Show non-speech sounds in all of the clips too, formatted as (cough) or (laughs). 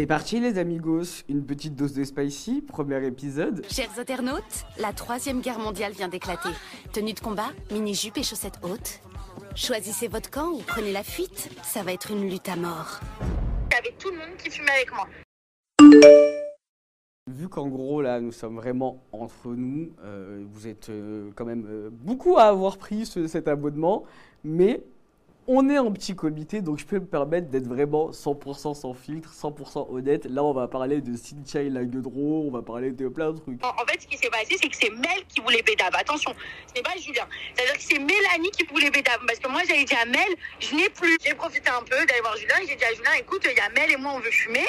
C'est parti les amigos, une petite dose de spicy, premier épisode. Chers internautes, la troisième guerre mondiale vient d'éclater. Tenue de combat, mini-jupe et chaussettes hautes. Choisissez votre camp ou prenez la fuite, ça va être une lutte à mort. Il y avait tout le monde qui fumait avec moi. Vu qu'en gros là nous sommes vraiment entre nous, euh, vous êtes euh, quand même euh, beaucoup à avoir pris ce- cet abonnement, mais on est en petit comité donc je peux me permettre d'être vraiment 100% sans filtre, 100% honnête. Là on va parler de Cynthia et la on va parler de plein de trucs. En, fait, ce qui s'est passé, c'est que c'est Mel qui voulait Bédave. Attention, ce n'est pas Julien. C'est-à-dire que c'est Mélanie qui voulait Bédave. Parce que moi, j'avais dit à Mel, je n'ai plus. J'ai profité un peu d'aller voir Julien j'ai dit à Julien, écoute, il y a Mel et moi, on veut fumer.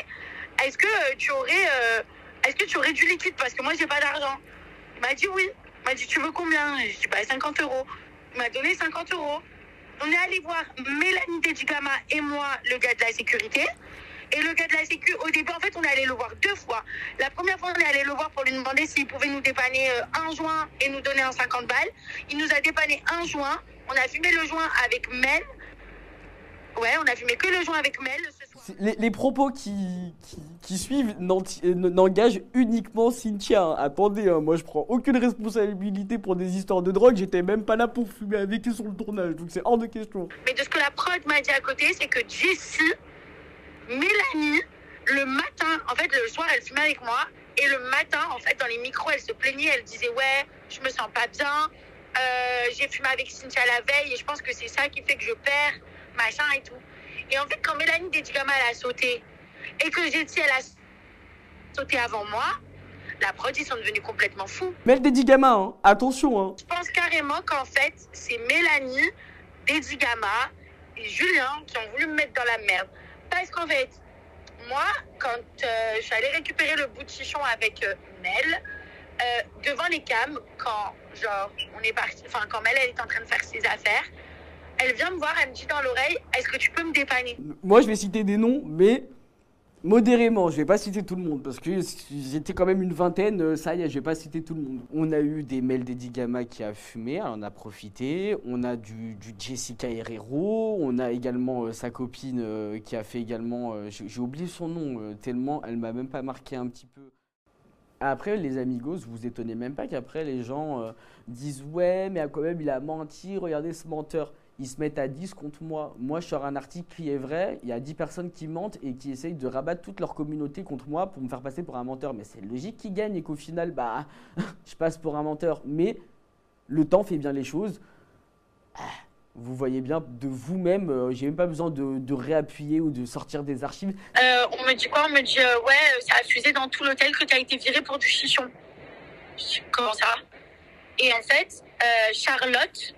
Est-ce que euh, tu aurais, euh, est-ce que tu aurais du liquide? Parce que moi, j'ai pas d'argent. Il m'a dit oui. Il m'a dit, tu veux combien? J'ai dit, bah, 50 euros. Il m'a donné 50 euros. On est allé voir Mélanie Dedigama et moi, le gars de la sécurité. Et le gars de la sécu, au début, en fait, on est allé le voir deux fois. La première fois, on est allé le voir pour lui demander s'il pouvait nous dépanner euh, un joint et nous donner un 50 balles. Il nous a dépanné un joint. On a fumé le joint avec Mel. Ouais, on a fumé que le joint avec Mel ce soir. Les, les propos qui, qui, qui suivent euh, n'engagent uniquement Cynthia. hein. Attendez, hein, moi je prends aucune responsabilité pour des histoires de drogue, j'étais même pas là pour fumer avec eux sur le tournage, donc c'est hors de question. Mais de ce que la prod m'a dit à côté, c'est que Jessie, Mélanie, le matin, en fait, le soir, elle fumait avec moi. Et le matin, en fait, dans les micros, elle se plaignait. Elle disait Ouais, je me sens pas bien. Euh, j'ai fumé avec Cynthia la veille. Et je pense que c'est ça qui fait que je perds, machin et tout. Et en fait, quand Mélanie Dedigama, elle a sauté, et que Jessie, elle a sauté avant moi, la prod, ils sont devenus complètement fous. Mais elle dédie gamin, hein. attention. Hein. Je pense carrément qu'en fait, c'est Mélanie, Dedigama et Julien qui ont voulu me mettre dans la merde. Parce qu'en fait, moi, quand euh, je suis allée récupérer le bout de chichon avec euh, Mel, euh, devant les cams, quand genre on est parti, enfin quand Mel elle est en train de faire ses affaires, elle vient me voir, elle me dit dans l'oreille, est-ce que tu peux me dépanner? Moi je vais citer des noms, mais modérément, je vais pas citer tout le monde, parce que j'étais quand même une vingtaine, euh, ça y est, je vais pas citer tout le monde. On a eu des Mel Dedigama qui a fumé, elle en a profité, on a du, du Jessica Herrero, on a également euh, sa copine euh, qui a fait également, j'ai oublié son nom, tellement elle m'a même pas marqué un petit peu. Après, les amigos, vous étonnez même pas qu'après les gens euh, disent ouais, mais quand même il a menti, regardez ce menteur. Ils se mettent à 10 contre moi. Moi, je sors un article qui est vrai, il y a 10 personnes qui mentent et qui essayent de rabattre toute leur communauté contre moi pour me faire passer pour un menteur. Mais c'est logique qu'ils gagnent et qu'au final, bah, (laughs) je passe pour un menteur. Mais le temps fait bien les choses. Ah, Vous voyez bien de vous-même, euh, j'ai même pas besoin de, réappuyer ou de sortir des archives. Euh, On me dit quoi? On me dit euh, ouais, ça a fusé dans tout l'hôtel que tu as été viré pour du chichon. Comment ça? Et en fait, euh, Charlotte,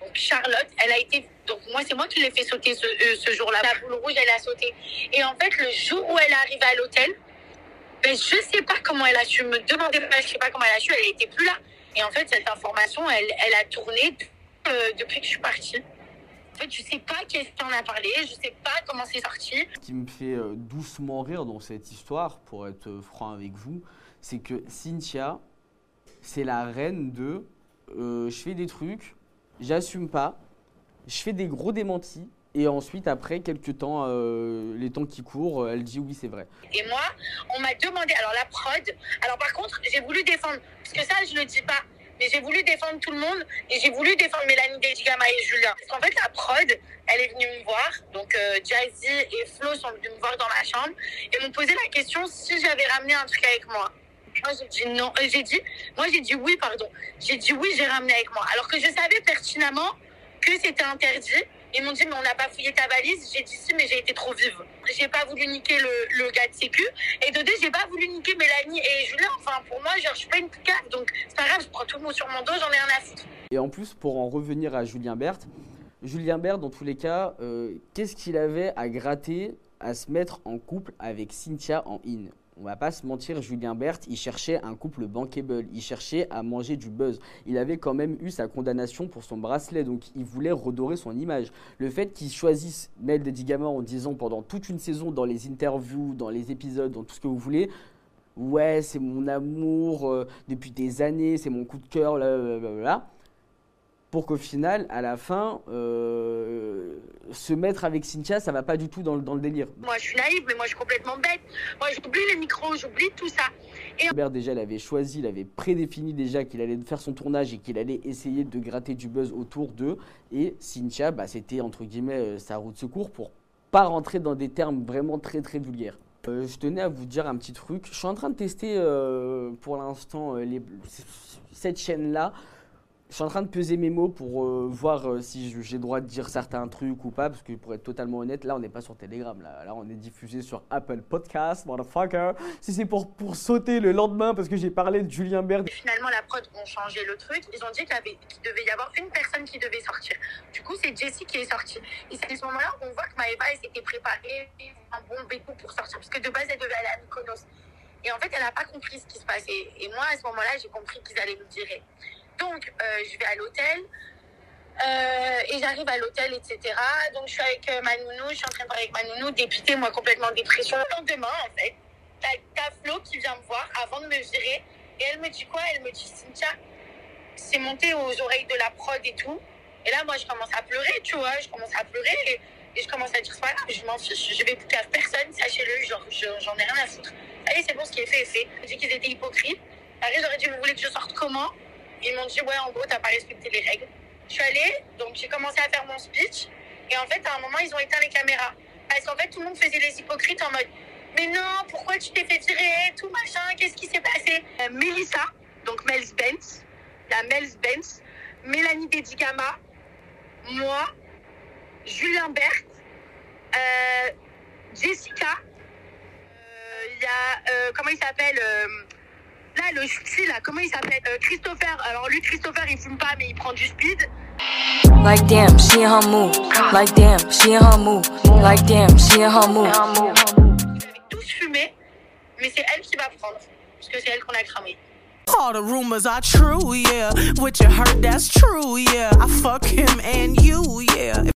donc Charlotte, elle a été. Donc moi, c'est moi qui l'ai fait sauter ce, jour-là. La boule rouge, elle a sauté. Et en fait, le jour où elle est à l'hôtel, ben, je sais pas comment elle a su. Me demandez pas, je sais pas comment elle a su. Elle était plus là. Et en fait, cette information, elle, elle a tourné euh, depuis que je suis partie. En fait, je sais pas qui est-ce qui en a parlé. Je sais pas comment c'est sorti. Ce qui me fait euh, doucement rire dans cette histoire, pour être euh, franc avec vous, c'est que Cynthia, c'est la reine de euh, je fais des trucs, j'assume pas, je fais des gros démentis, et ensuite, après quelques temps, euh, les temps qui courent, elle dit oui, c'est vrai. Et moi, on m'a demandé, alors la prod, alors par contre, j'ai voulu défendre, parce que ça, je le dis pas, mais j'ai voulu défendre tout le monde, et j'ai voulu défendre Mélanie Dedigama et Julien. Parce qu'en fait, la prod, elle est venue me voir, donc euh, Jazzy et Flo sont venus me voir dans ma chambre, et m'ont posé la question si j'avais ramené un truc avec moi. Moi, j'ai dit non, euh, j'ai dit, moi, j'ai dit oui, pardon. J'ai dit oui, j'ai ramené avec moi. Alors que je savais pertinemment que c'était interdit. Ils m'ont dit, mais on n'a pas fouillé ta valise. J'ai dit si, mais j'ai été trop vive. J'ai pas voulu niquer le, le gars de sécu. Et de deux, j'ai pas voulu niquer Mélanie et Julien. Enfin, pour moi, genre, je suis pas une picave. Donc, c'est pas grave, je prends tout le monde sur mon dos, j'en ai un à foutre. Et en plus, pour en revenir à Julien Berthe, Julien Berthe, dans tous les cas, euh, qu'est-ce qu'il avait à gratter à se mettre en couple avec Cynthia en in? On va pas se mentir, Julien Berthe, il cherchait un couple bankable, il cherchait à manger du buzz. Il avait quand même eu sa condamnation pour son bracelet, donc il voulait redorer son image. Le fait qu'il choisisse Mel Dedigama en disant pendant toute une saison, dans les interviews, dans les épisodes, dans tout ce que vous voulez, ouais, c'est mon amour euh, depuis des années, c'est mon coup de cœur, là, là, là pour qu'au final, à la fin, euh, se mettre avec Cynthia, ça va pas du tout dans, le- dans le délire. Moi, je suis naïve, mais moi, je suis complètement bête. Moi, j'oublie les micros, j'oublie tout ça. Hubert déjà, il avait choisi, il avait prédéfini déjà qu'il allait faire son tournage et qu'il allait essayer de gratter du buzz autour d'eux. Et Cynthia, bah, c'était entre guillemets euh, sa roue de secours pour pas rentrer dans des termes vraiment très très vulgaires. Euh, je tenais à vous dire un petit truc. Je suis en train de tester euh, pour l'instant cette chaîne-là. Je suis en train de peser mes mots pour euh, voir euh, si j'ai le droit de dire certains trucs ou pas, parce que pour être totalement honnête, là on n'est pas sur Telegram, là, on est diffusé sur Apple Podcast, motherfucker. Si c'est pour, pour sauter le lendemain parce que j'ai parlé de Julien Bert, Et finalement, la prod ont changé le truc. Ils ont dit qu'il qu'il devait y avoir une personne qui devait sortir. Du coup, c'est Jessie qui est sortie. Et c'est à ce moment-là qu'on voit que Maëva, s'était préparée un bon béco pour sortir. Parce que de base, elle devait aller à Mykonos. Et en fait, elle n'a pas compris ce qui se passait. Et moi, à ce moment-là, j'ai compris qu'ils allaient nous virer. Donc, euh, je vais à l'hôtel. Euh, et j'arrive à l'hôtel, etc. Donc, je suis avec euh, ma nounou. Je suis en train de parler avec ma nounou, dépitée, moi, complètement en dépression. Le lendemain, en fait, t'as Flo qui vient me voir avant de me virer. Et elle me dit quoi? Elle me dit, Cynthia, c'est monté aux oreilles de la prod et tout. Et là, moi, je commence à pleurer, tu vois. Je commence à pleurer et, je commence à dire, grave, je m'en fiche. Je vais plus à personne, sachez-le. Genre, je- j'en ai rien à foutre. Allez, c'est bon, ce qui est fait est fait. J'ai dit qu'ils étaient hypocrites. Après, j'aurais dit, vous voulez que je sorte comment? Ils m'ont dit, ouais, en gros, t'as pas respecté les règles. Je suis allée, donc j'ai commencé à faire mon speech. Et en fait, à un moment, ils ont éteint les caméras. Parce qu'en fait, tout le monde faisait les hypocrites en mode, mais non, pourquoi tu t'es fait virer, tout machin, qu'est-ce qui s'est passé? Euh, Mélissa, donc Mels Benz, la Mels Benz, Mélanie Dedigama, moi, Julien Berthe, euh, Jessica, euh, il y a, euh, comment il s'appelle Là, le ch'ti, là, comment il s'appelle Euh, Christopher. Alors lui, Christopher, il fume pas, mais il prend du speed. Like damn, she in her move. Like damn, she in her move. Like damn, she in her move. Tous fumé, mais c'est elle qui va prendre, parce que c'est elle qu'on a cramé. All the rumors are true, yeah. What you heard, that's true, yeah. I fuck him and you, yeah.